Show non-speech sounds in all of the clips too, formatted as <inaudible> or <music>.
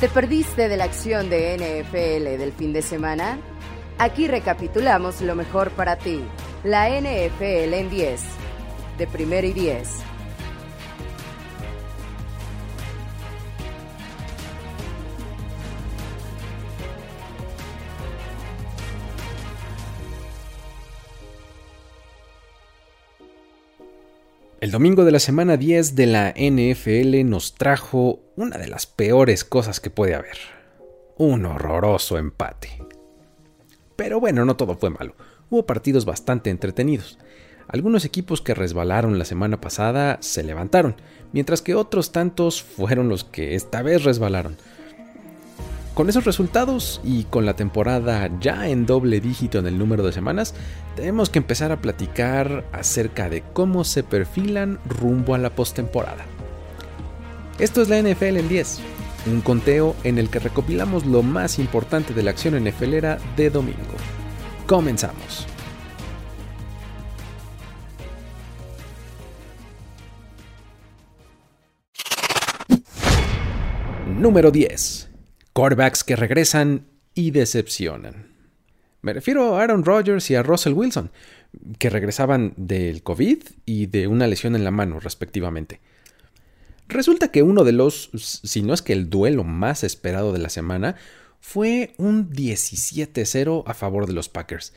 ¿Te perdiste de la acción de NFL del fin de semana? Aquí recapitulamos lo mejor para ti. La NFL en 10. De primero y 10. El domingo de la semana 10 de la NFL nos trajo una de las peores cosas que puede haber. Un horroroso empate. Pero bueno, no todo fue malo. Hubo partidos bastante entretenidos. Algunos equipos que resbalaron la semana pasada se levantaron, mientras que otros tantos fueron los que esta vez resbalaron. Con esos resultados y con la temporada ya en doble dígito en el número de semanas, tenemos que empezar a platicar acerca de cómo se perfilan rumbo a la postemporada. Esto es la NFL en 10, un conteo en el que recopilamos lo más importante de la acción NFLera de domingo. Comenzamos. Número 10 quarterbacks que regresan y decepcionan. Me refiero a Aaron Rodgers y a Russell Wilson, que regresaban del COVID y de una lesión en la mano, respectivamente. Resulta que uno de los, si no es que el duelo más esperado de la semana, fue un 17-0 a favor de los Packers.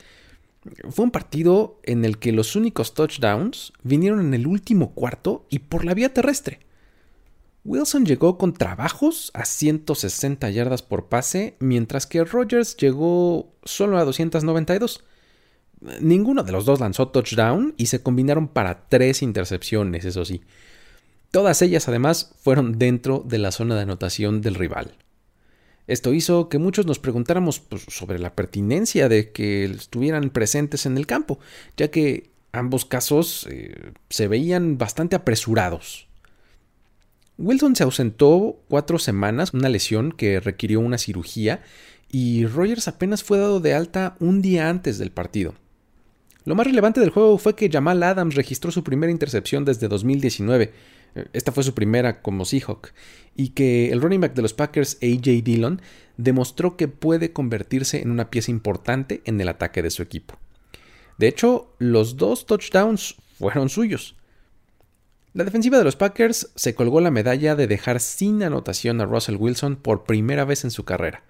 Fue un partido en el que los únicos touchdowns vinieron en el último cuarto y por la vía terrestre. Wilson llegó con trabajos a 160 yardas por pase, mientras que Rogers llegó solo a 292. Ninguno de los dos lanzó touchdown y se combinaron para tres intercepciones, eso sí. Todas ellas además fueron dentro de la zona de anotación del rival. Esto hizo que muchos nos preguntáramos pues, sobre la pertinencia de que estuvieran presentes en el campo, ya que ambos casos eh, se veían bastante apresurados. Wilson se ausentó cuatro semanas, una lesión que requirió una cirugía, y Rogers apenas fue dado de alta un día antes del partido. Lo más relevante del juego fue que Jamal Adams registró su primera intercepción desde 2019. Esta fue su primera como Seahawk. Y que el running back de los Packers, AJ Dillon, demostró que puede convertirse en una pieza importante en el ataque de su equipo. De hecho, los dos touchdowns fueron suyos. La defensiva de los Packers se colgó la medalla de dejar sin anotación a Russell Wilson por primera vez en su carrera.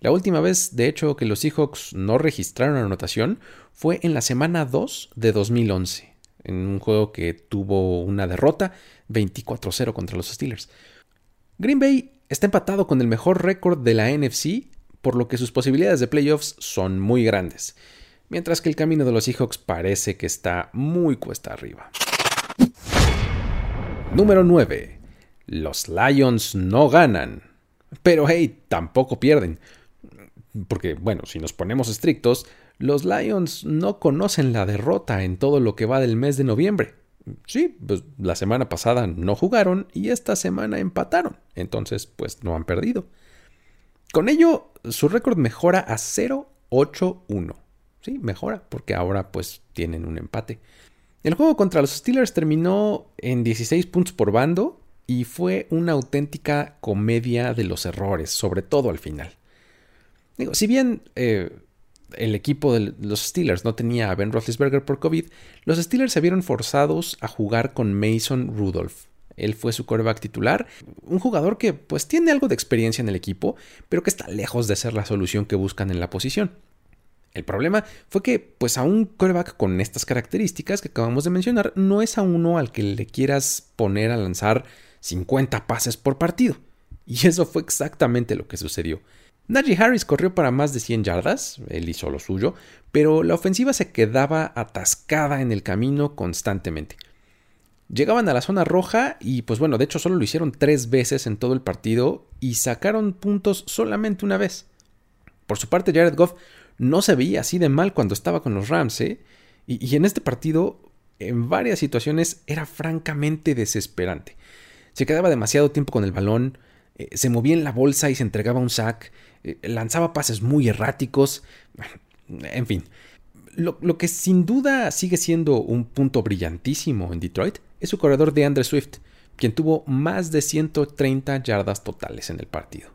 La última vez, de hecho, que los Seahawks no registraron anotación fue en la semana 2 de 2011, en un juego que tuvo una derrota 24-0 contra los Steelers. Green Bay está empatado con el mejor récord de la NFC, por lo que sus posibilidades de playoffs son muy grandes, mientras que el camino de los Seahawks parece que está muy cuesta arriba. Número 9. Los Lions no ganan. Pero hey, tampoco pierden. Porque, bueno, si nos ponemos estrictos, los Lions no conocen la derrota en todo lo que va del mes de noviembre. Sí, pues la semana pasada no jugaron y esta semana empataron. Entonces, pues no han perdido. Con ello, su récord mejora a 0-8-1. Sí, mejora, porque ahora pues tienen un empate. El juego contra los Steelers terminó en 16 puntos por bando y fue una auténtica comedia de los errores, sobre todo al final. Digo, si bien eh, el equipo de los Steelers no tenía a Ben Roethlisberger por COVID, los Steelers se vieron forzados a jugar con Mason Rudolph. Él fue su quarterback titular, un jugador que pues tiene algo de experiencia en el equipo, pero que está lejos de ser la solución que buscan en la posición. El problema fue que, pues a un quarterback con estas características que acabamos de mencionar, no es a uno al que le quieras poner a lanzar 50 pases por partido. Y <laughs> eso fue exactamente lo que sucedió. Najee Harris corrió para más de 100 yardas, él hizo lo suyo, pero la ofensiva se quedaba atascada en el camino constantemente. Llegaban a la zona roja y pues bueno, de hecho solo lo hicieron tres veces en todo el partido y sacaron puntos solamente una vez. Por su parte, Jared Goff no se veía así de mal cuando estaba con los Rams, ¿eh? y, en este partido, en varias situaciones, era francamente desesperante. Se quedaba demasiado tiempo con el balón, eh, se movía en la bolsa y se entregaba un sack, eh, lanzaba pases muy erráticos, <laughs> en fin. Lo, que sin duda sigue siendo un punto brillantísimo en Detroit es su corredor de Andre Swift, quien tuvo más de 130 yardas totales en el partido.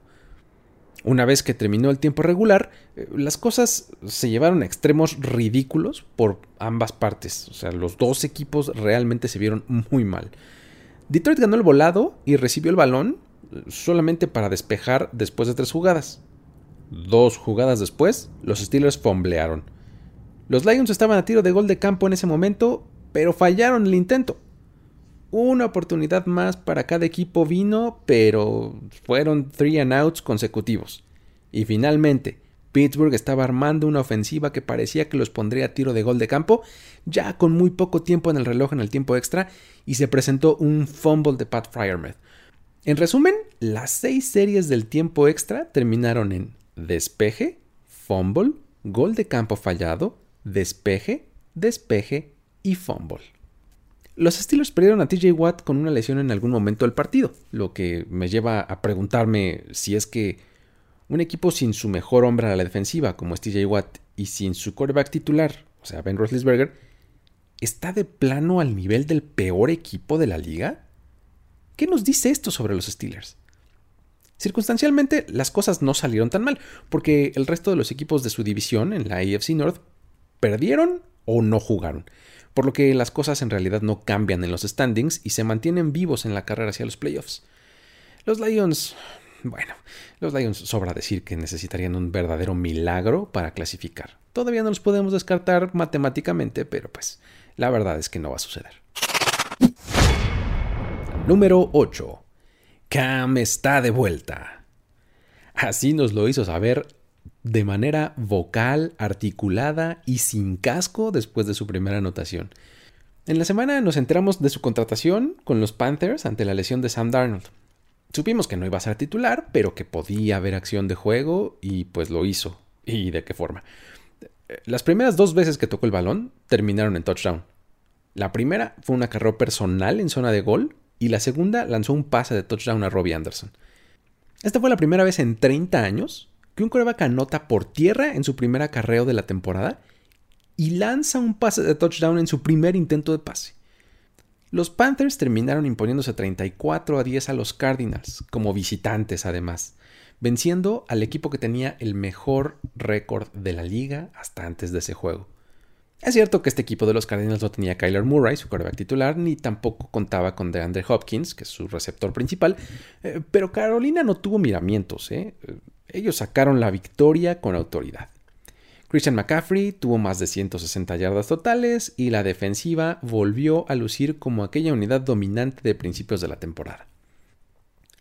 Una vez que terminó el tiempo regular, las cosas se llevaron a extremos ridículos por ambas partes. O sea, los dos equipos realmente se vieron muy mal. Detroit ganó el volado y recibió el balón eh, solamente para despejar después de tres jugadas. Dos jugadas después, los Steelers fomblearon. Los Lions estaban a tiro de gol de campo en ese momento, pero fallaron el intento. Una oportunidad más para cada equipo vino, pero fueron three and outs consecutivos. Y finalmente, Pittsburgh estaba armando una ofensiva que parecía que los pondría a tiro de gol de campo, ya con muy poco tiempo en el reloj en el tiempo extra, y se presentó un fumble de Pat Fryermuth. En resumen, las seis series del tiempo extra terminaron en despeje, fumble, gol de campo fallado, despeje, despeje y fumble. Los Steelers perdieron a TJ Watt con una lesión en algún momento del partido, lo que me lleva a preguntarme si es que un equipo sin su mejor hombre a la defensiva, como es TJ Watt, y sin su quarterback titular, o sea, Ben Roethlisberger, ¿está de plano al nivel del peor equipo de la liga? ¿Qué nos dice esto sobre los Steelers? Circunstancialmente, las cosas no salieron tan mal, porque el resto de los equipos de su división en la AFC North perdieron o no jugaron por lo que las cosas en realidad no cambian en los standings y se mantienen vivos en la carrera hacia los playoffs. Los Lions, bueno, los Lions sobra decir que necesitarían un verdadero milagro para clasificar. Todavía no los podemos descartar matemáticamente, pero pues la verdad es que no va a suceder. Número 8. Cam está de vuelta. Así nos lo hizo saber de manera vocal, articulada y sin casco después de su primera anotación. En la semana nos enteramos de su contratación con los Panthers ante la lesión de Sam Darnold. Supimos que no iba a ser titular, pero que podía haber acción de juego y pues lo hizo. ¿Y de qué forma? Las primeras dos veces que tocó el balón terminaron en touchdown. La primera fue una carrera personal en zona de gol y la segunda lanzó un pase de touchdown a Robbie Anderson. Esta fue la primera vez en 30 años que un coreback anota por tierra en su primer acarreo de la temporada y lanza un pase de touchdown en su primer intento de pase. Los Panthers terminaron imponiéndose 34 a 10 a los Cardinals, como visitantes además, venciendo al equipo que tenía el mejor récord de la liga hasta antes de ese juego. Es cierto que este equipo de los Cardinals no tenía Kyler Murray, su quarterback titular, ni tampoco contaba con DeAndre Hopkins, que es su receptor principal, eh, pero Carolina no tuvo miramientos. ¿eh? Ellos sacaron la victoria con autoridad. Christian McCaffrey tuvo más de 160 yardas totales y la defensiva volvió a lucir como aquella unidad dominante de principios de la temporada.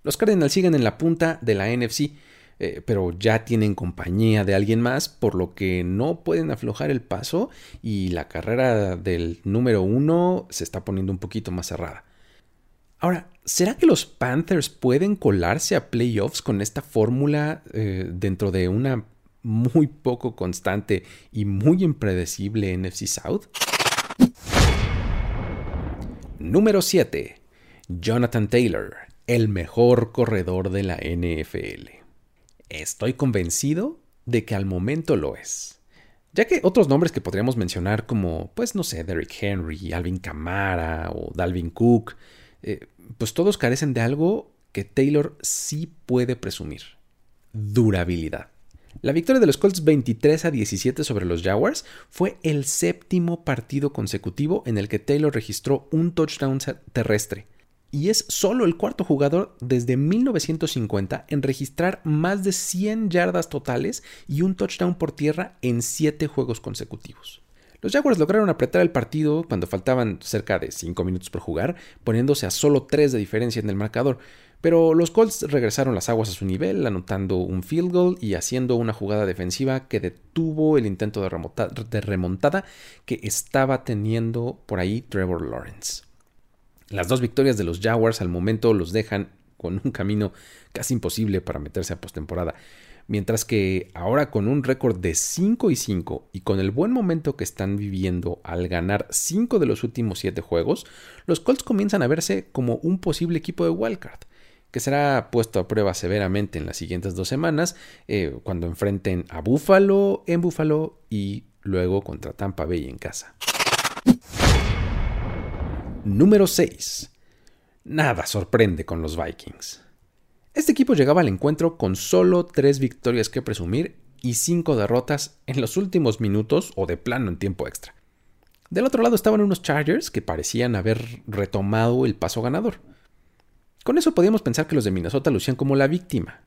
Los Cardinals siguen en la punta de la NFC, eh, pero ya tienen compañía de alguien más, por lo que no pueden aflojar el paso y la carrera del número uno se está poniendo un poquito más cerrada. Ahora, ¿será que los Panthers pueden colarse a playoffs con esta fórmula eh, dentro de una muy poco constante y muy impredecible NFC South? Número 7. Jonathan Taylor, el mejor corredor de la NFL. Estoy convencido de que al momento lo es. Ya que otros nombres que podríamos mencionar como, pues no sé, Derrick Henry, Alvin Kamara o Dalvin Cook, eh, pues todos carecen de algo que Taylor sí puede presumir. Durabilidad. La victoria de los Colts 23 a 17 sobre los Jaguars fue el séptimo partido consecutivo en el que Taylor registró un touchdown terrestre. Y es solo el cuarto jugador desde 1950 en registrar más de 100 yardas totales y un touchdown por tierra en 7 juegos consecutivos. Los Jaguars lograron apretar el partido cuando faltaban cerca de 5 minutos por jugar, poniéndose a solo 3 de diferencia en el marcador, pero los Colts regresaron las aguas a su nivel, anotando un field goal y haciendo una jugada defensiva que detuvo el intento de, remontada que estaba teniendo por ahí Trevor Lawrence. Las dos victorias de los Jaguars al momento los dejan con un camino casi imposible para meterse a postemporada mientras que ahora con un récord de 5 y 5 y con el buen momento que están viviendo al ganar 5 de los últimos 7 juegos, los Colts comienzan a verse como un posible equipo de wildcard que será puesto a prueba severamente en las siguientes dos semanas, eh, cuando enfrenten a Buffalo en Buffalo y luego contra Tampa Bay en casa. Número 6. Nada sorprende con los Vikings. Este equipo llegaba al encuentro con solo tres victorias que presumir y cinco derrotas en los últimos minutos o de plano en tiempo extra. Del otro lado estaban unos Chargers que parecían haber retomado el paso ganador. Con eso podíamos pensar que los de Minnesota lucían como la víctima,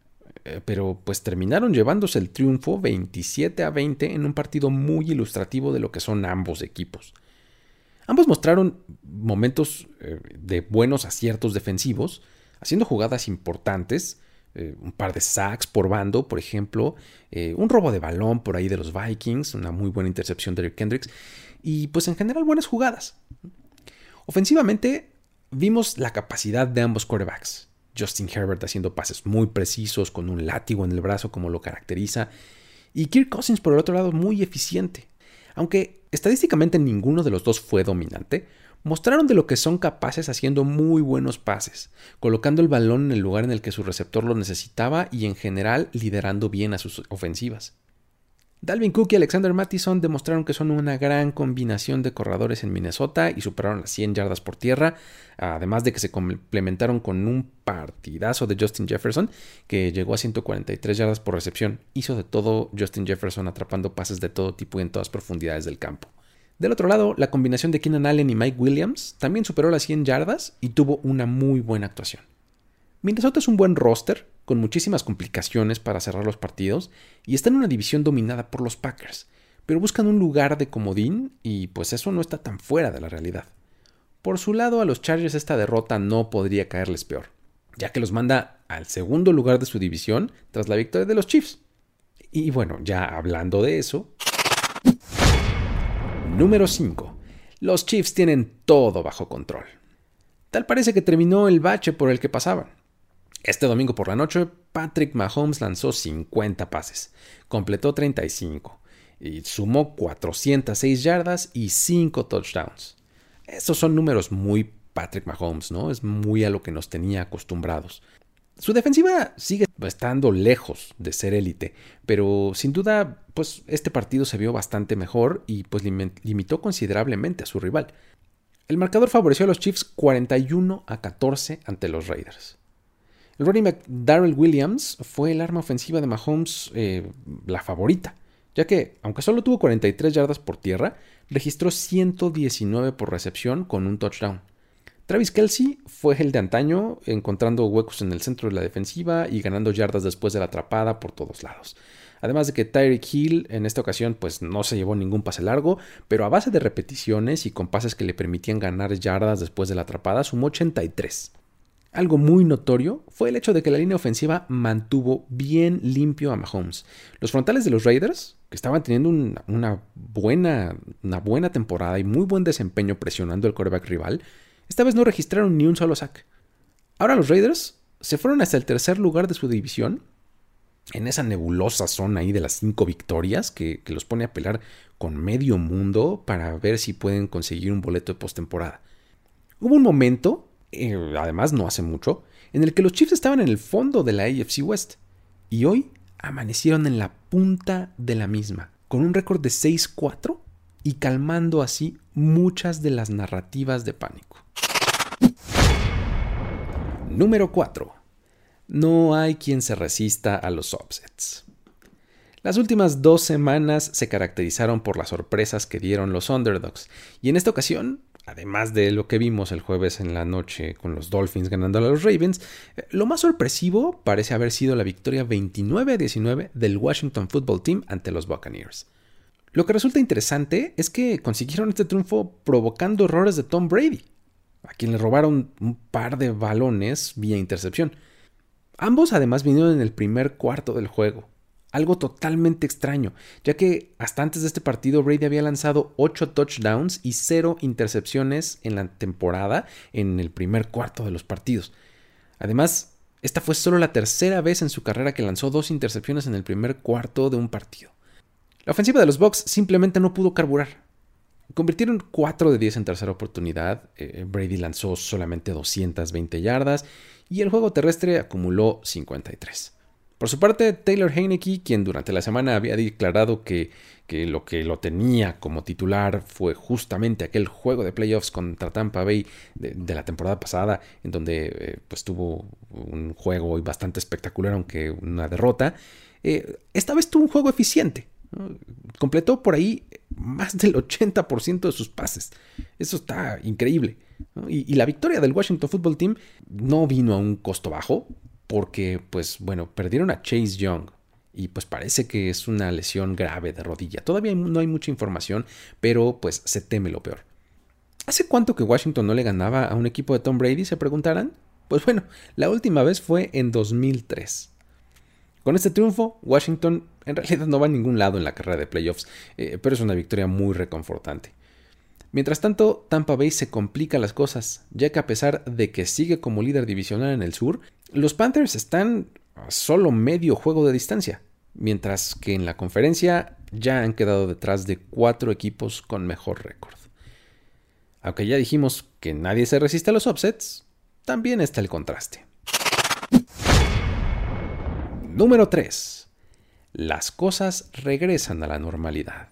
eh, pero pues terminaron llevándose el triunfo 27 a 20 en un partido muy ilustrativo de lo que son ambos equipos. Ambos mostraron momentos eh, de buenos aciertos defensivos, haciendo jugadas importantes, eh, un par de sacks por bando, por ejemplo, un robo de balón por ahí de los Vikings, una muy buena intercepción de Eric Kendricks, y pues en general buenas jugadas. Ofensivamente, vimos la capacidad de ambos quarterbacks. Justin Herbert haciendo pases muy precisos con un látigo en el brazo como lo caracteriza, y Kirk Cousins por el otro lado muy eficiente. Aunque estadísticamente ninguno de los dos fue dominante, mostraron de lo que son capaces haciendo muy buenos pases, colocando el balón en el lugar en el que su receptor lo necesitaba y en general liderando bien a sus ofensivas. Dalvin Cook y Alexander Mattison demostraron que son una gran combinación de corredores en Minnesota y superaron las 100 yardas por tierra, además de que se complementaron con un partidazo de Justin Jefferson, que llegó a 143 yardas por recepción. Hizo de todo Justin Jefferson atrapando pases de todo tipo y en todas profundidades del campo. Del otro lado, la combinación de Keenan Allen y Mike Williams también superó las 100 yardas y tuvo una muy buena actuación. Minnesota es un buen roster, con muchísimas complicaciones para cerrar los partidos, y está en una división dominada por los Packers, pero buscan un lugar de comodín y pues eso no está tan fuera de la realidad. Por su lado, a los Chargers esta derrota no podría caerles peor, ya que los manda al segundo lugar de su división tras la victoria de los Chiefs. Y bueno, ya hablando de eso. Número 5. Los Chiefs tienen todo bajo control. Tal parece que terminó el bache por el que pasaban. Este domingo por la noche, Patrick Mahomes lanzó 50 pases, completó 35 y sumó 406 yardas y 5 touchdowns. Estos son números muy Patrick Mahomes, ¿no? Es muy a lo que nos tenía acostumbrados. Su defensiva sigue estando lejos de ser élite, pero sin duda, pues este partido se vio bastante mejor y pues limitó considerablemente a su rival. El marcador favoreció a los Chiefs 41 a 14 ante los Raiders. El running back Darrell Williams fue el arma ofensiva de Mahomes eh, la favorita, ya que, aunque solo tuvo 43 yardas por tierra, registró 119 por recepción con un touchdown. Travis Kelsey fue el de antaño, encontrando huecos en el centro de la defensiva y ganando yardas después de la atrapada por todos lados. Además de que Tyreek Hill en esta ocasión pues no se llevó ningún pase largo, pero a base de repeticiones y con pases que le permitían ganar yardas después de la atrapada sumó 83. Algo muy notorio fue el hecho de que la línea ofensiva mantuvo bien limpio a Mahomes. Los frontales de los Raiders, que estaban teniendo una, buena, una buena temporada y muy buen desempeño presionando al quarterback rival, esta vez no registraron ni un solo sack. Ahora los Raiders se fueron hasta el tercer lugar de su división, en esa nebulosa zona ahí de las cinco victorias que, los pone a pelear con medio mundo para ver si pueden conseguir un boleto de postemporada. Hubo un momento eh, además no hace mucho, en el que los Chiefs estaban en el fondo de la AFC West y hoy amanecieron en la punta de la misma, con un récord de 6-4 y calmando así muchas de las narrativas de pánico. Número 4. No hay quien se resista a los upsets. Las últimas dos semanas se caracterizaron por las sorpresas que dieron los underdogs, y en esta ocasión además de lo que vimos el jueves en la noche con los Dolphins ganando a los Ravens, eh, lo más sorpresivo parece haber sido la victoria 29 a 19 del Washington Football Team ante los Buccaneers. Lo que resulta interesante es que consiguieron este triunfo provocando errores de Tom Brady, a quien le robaron un par de balones vía intercepción. Ambos además vinieron en el primer cuarto del juego, algo totalmente extraño, ya que hasta antes de este partido Brady había lanzado 8 touchdowns y 0 intercepciones en la temporada en el primer cuarto de los partidos. Además, esta fue solo la tercera vez en su carrera que lanzó dos intercepciones en el primer cuarto de un partido. La ofensiva de los Bucks simplemente no pudo carburar. Convirtieron 4 de 10 en tercera oportunidad, eh, Brady lanzó solamente 220 yardas y el juego terrestre acumuló 53. Por su parte, Taylor Heineke, quien durante la semana había declarado que, lo que lo tenía como titular fue justamente aquel juego de playoffs contra Tampa Bay de, la temporada pasada, en donde eh, pues tuvo un juego bastante espectacular, aunque una derrota, eh, esta vez tuvo un juego eficiente. Completó por ahí más del 80% de sus pases. Eso está increíble. Y, la victoria del Washington Football Team no vino a un costo bajo, porque, pues bueno, perdieron a Chase Young. Y pues parece que es una lesión grave de rodilla. Todavía no hay mucha información, pero pues se teme lo peor. ¿Hace cuánto que Washington no le ganaba a un equipo de Tom Brady? Se preguntarán. Pues bueno, la última vez fue en 2003. Con este triunfo, Washington en realidad no va a ningún lado en la carrera de playoffs, eh, pero es una victoria muy reconfortante. Mientras tanto, Tampa Bay se complica las cosas, ya que a pesar de que sigue como líder divisional en el sur, los Panthers están a solo medio juego de distancia, mientras que en la conferencia ya han quedado detrás de cuatro equipos con mejor récord. Aunque ya dijimos que nadie se resiste a los upsets, también está el contraste. Número 3. Las cosas regresan a la normalidad.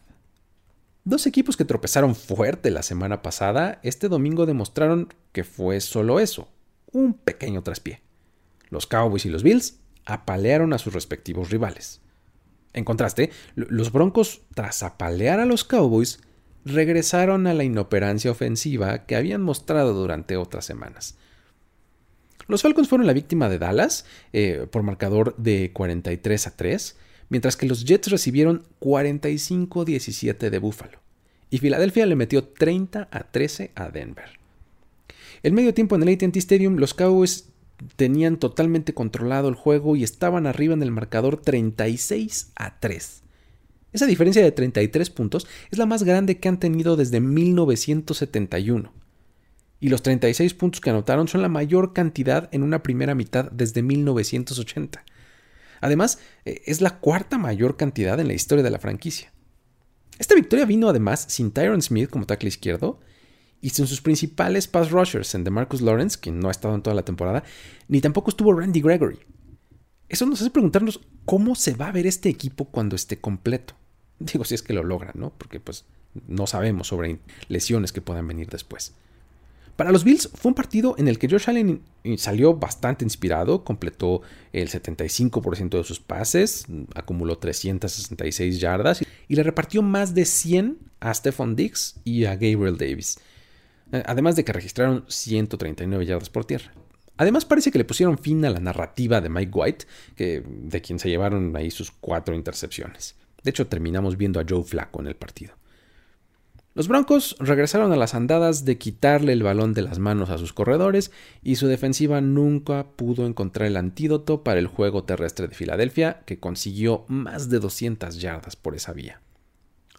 Dos equipos que tropezaron fuerte la semana pasada, este domingo demostraron que fue solo eso, un pequeño traspié. Los Cowboys y los Bills apalearon a sus respectivos rivales. En contraste, los Broncos, tras apalear a los Cowboys, regresaron a la inoperancia ofensiva que habían mostrado durante otras semanas. Los Falcons fueron la víctima de Dallas eh, por marcador de 43 a 3, mientras que los Jets recibieron 45-17 de Buffalo. Y Filadelfia le metió 30 a 13 a Denver. El medio tiempo en el ATT Stadium, los Cowboys tenían totalmente controlado el juego y estaban arriba en el marcador 36 a 3. Esa diferencia de 33 puntos es la más grande que han tenido desde 1971 y los 36 puntos que anotaron son la mayor cantidad en una primera mitad desde 1980. Además, eh, es la cuarta mayor cantidad en la historia de la franquicia. Esta victoria vino además sin Tyron Smith como tackle izquierdo y sin sus principales pass rushers en DeMarcus Lawrence, quien no ha estado en toda la temporada, ni tampoco estuvo Randy Gregory. Eso nos hace preguntarnos cómo se va a ver este equipo cuando esté completo. Digo, si es que lo logran, ¿no? Porque pues no sabemos sobre lesiones que puedan venir después. Para los Bills fue un partido en el que Josh Allen salió bastante inspirado, completó el 75% de sus pases, acumuló 366 yardas y le repartió más de 100 a Stephon Diggs y a Gabriel Davis. Eh, además de que registraron 139 yardas por tierra. Además parece que le pusieron fin a la narrativa de Mike White, de quien se llevaron ahí sus cuatro intercepciones. De hecho, terminamos viendo a Joe Flacco en el partido. Los Broncos regresaron a las andadas de quitarle el balón de las manos a sus corredores y su defensiva nunca pudo encontrar el antídoto para el juego terrestre de Filadelfia, que consiguió más de 200 yardas por esa vía.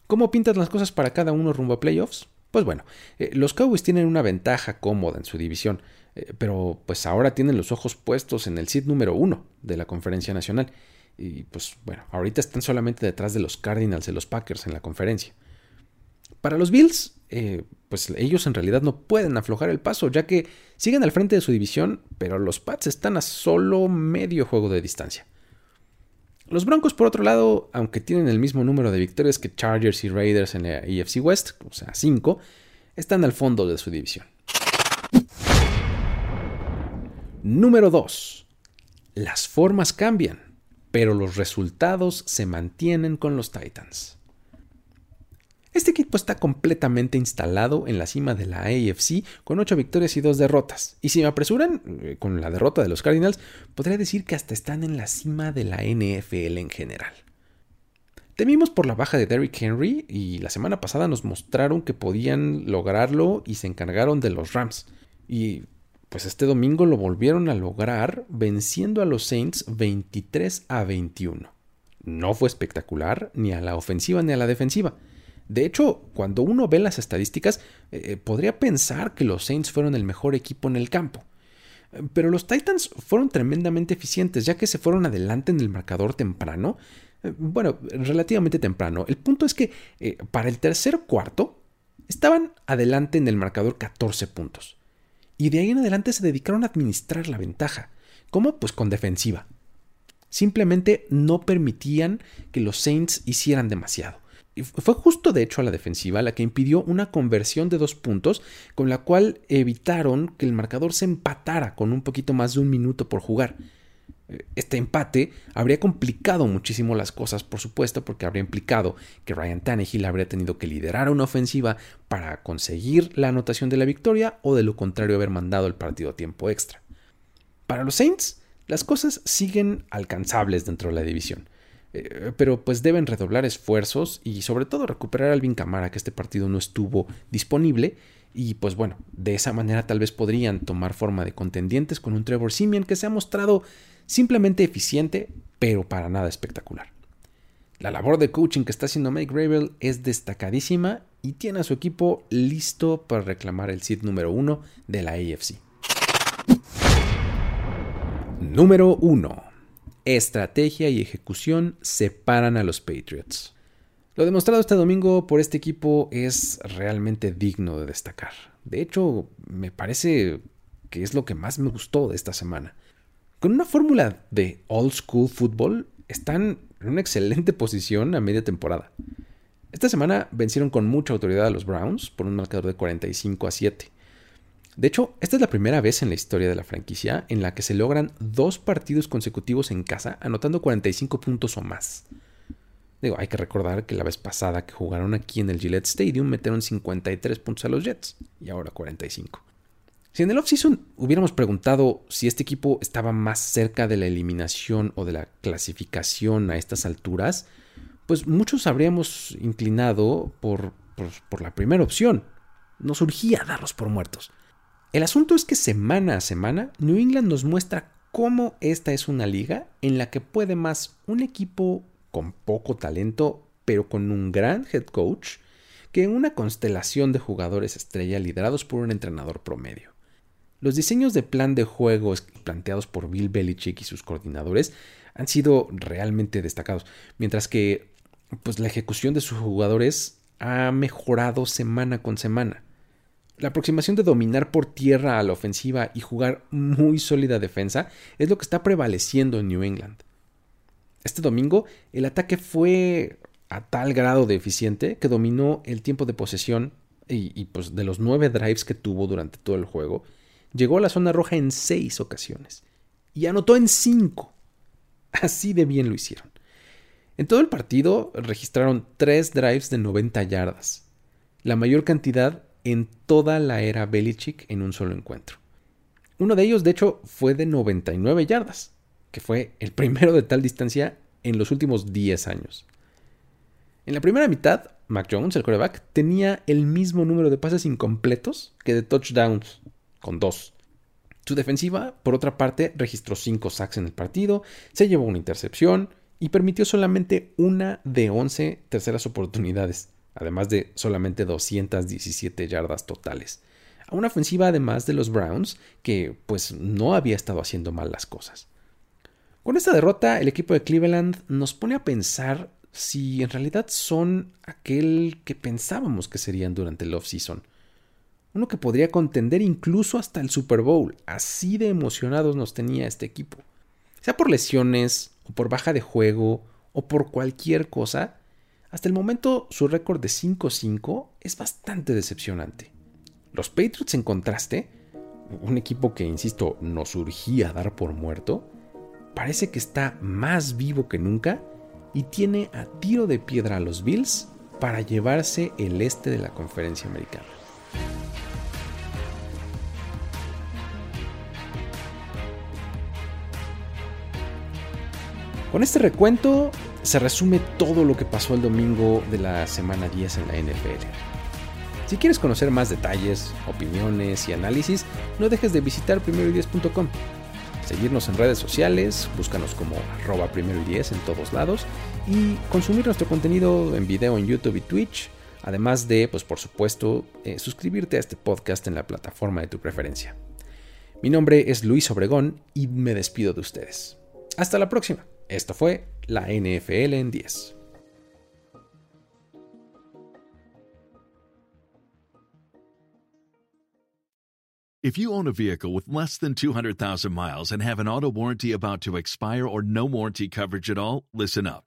¿Cómo pintan las cosas para cada uno rumbo a playoffs? Pues bueno, eh, los Cowboys tienen una ventaja cómoda en su división, eh, pero pues ahora tienen los ojos puestos en el seed número uno de la Conferencia Nacional. Y pues bueno, ahorita están solamente detrás de los Cardinals y los Packers en la conferencia. Para los Bills, eh, pues ellos en realidad no pueden aflojar el paso, ya que siguen al frente de su división, pero los Pats están a solo medio juego de distancia. Los Broncos, por otro lado, aunque tienen el mismo número de victorias que Chargers y Raiders en la AFC West, o sea, 5, están al fondo de su división. Número 2. Las formas cambian, pero los resultados se mantienen con los Titans. Este equipo está completamente instalado en la cima de la AFC con 8 victorias y 2 derrotas. Y si me apresuran, eh, con la derrota de los Cardinals, podría decir que hasta están en la cima de la NFL en general. Temimos por la baja de Derrick Henry y la semana pasada nos mostraron que podían lograrlo y se encargaron de los Rams. Y pues este domingo lo volvieron a lograr venciendo a los Saints 23 a 21. No fue espectacular ni a la ofensiva ni a la defensiva de hecho, cuando uno ve las estadísticas, eh, eh, podría pensar que los Saints fueron el mejor equipo en el campo. Pero los Titans fueron tremendamente eficientes, ya que se fueron adelante en el marcador temprano. Eh, bueno, relativamente temprano. El punto es que para el tercer cuarto estaban adelante en el marcador 14 puntos. Y de ahí en adelante se dedicaron a administrar la ventaja. ¿Cómo? Pues con defensiva. Simplemente no permitían que los Saints hicieran demasiado. Fue justo de hecho a la defensiva la que impidió una conversión de dos puntos con la cual evitaron que el marcador se empatara con un poquito más de un minuto por jugar. Este empate habría complicado muchísimo las cosas, por supuesto, porque habría implicado que Ryan Tannehill habría tenido que liderar una ofensiva para conseguir la anotación de la victoria o de lo contrario haber mandado el partido a tiempo extra. Para los Saints, las cosas siguen alcanzables dentro de la división. Eh, pero pues deben redoblar esfuerzos y sobre todo recuperar a Alvin Camara que este partido no estuvo disponible y pues bueno, de esa manera tal vez podrían tomar forma de contendientes con un Trevor Simeon que se ha mostrado simplemente eficiente, pero para nada espectacular. La labor de coaching que está haciendo Mike Gravel es destacadísima y tiene a su equipo listo para reclamar el seed número uno de la AFC. Número 1. Estrategia y ejecución separan a los Patriots. Lo demostrado este domingo por este equipo es realmente digno de destacar. De hecho, me parece que es lo que más me gustó de esta semana. Con una fórmula de old school football, están en una excelente posición a media temporada. Esta semana vencieron con mucha autoridad a los Browns por un marcador de 45 a 7. De hecho, esta es la primera vez en la historia de la franquicia en la que se logran dos partidos consecutivos en casa anotando 45 puntos o más. Digo, hay que recordar que la vez pasada que jugaron aquí en el Gillette Stadium metieron 53 puntos a los Jets y ahora 45. Si en el offseason hubiéramos preguntado si este equipo estaba más cerca de la eliminación o de la clasificación a estas alturas, pues muchos habríamos inclinado por, por, la primera opción. No surgía darlos por muertos. El asunto es que semana a semana New England nos muestra cómo esta es una liga en la que puede más un equipo con poco talento, pero con un gran head coach, que una constelación de jugadores estrella liderados por un entrenador promedio. Los diseños de plan de juego planteados por Bill Belichick y sus coordinadores han sido realmente destacados, mientras que pues, la ejecución de sus jugadores ha mejorado semana con semana. La aproximación de dominar por tierra a la ofensiva y jugar muy sólida defensa es lo que está prevaleciendo en New England. Este domingo el ataque fue a tal grado de eficiente que dominó el tiempo de posesión y, y pues de los nueve drives que tuvo durante todo el juego, Llegó a la zona roja en seis ocasiones y anotó en cinco. Así de bien lo hicieron. En todo el partido registraron tres drives de 90 yardas, la mayor cantidad en toda la era Belichick en un solo encuentro. Uno de ellos, de hecho, fue de 99 yardas, que fue el <laughs> primero de tal distancia en los últimos 10 años. En la primera mitad, Mac Jones, el quarterback, tenía el mismo número de pases incompletos que de touchdowns, con dos. Su defensiva, por otra parte, registró cinco sacks en el partido, se llevó una intercepción y permitió solamente una de 11 terceras oportunidades, además de solamente 217 yardas totales. A una ofensiva además de los Browns, que pues no había estado haciendo mal las cosas. Con esta derrota, el equipo de Cleveland nos pone a pensar si en realidad son aquel que pensábamos que serían durante el offseason uno que podría contender incluso hasta el Super Bowl. Así de emocionados nos tenía este equipo. Sea por lesiones, o por baja de juego, o por cualquier cosa, hasta el momento su récord de 5-5 es bastante decepcionante. Los Patriots, en contraste, un equipo que, insisto, nos urgía a dar por muerto, parece que está más vivo que nunca y tiene a tiro de piedra a los Bills para llevarse el este de la conferencia americana. Con este recuento se resume todo lo que pasó el domingo de la semana 10 en la NFL. Si quieres conocer más detalles, opiniones y análisis, no dejes de visitar primero10.com. Seguirnos en redes sociales, búscanos como arroba primero y 10 en todos lados y consumir nuestro contenido en video en YouTube y Twitch, además de, pues por supuesto, eh, suscribirte a este podcast en la plataforma de tu preferencia. Mi nombre es Luis Obregón y me despido de ustedes. Hasta la próxima. Esto fue la NFL en 10. If you own a vehicle with less than 200,000 miles and have an auto warranty about to expire or no warranty coverage at all, listen up.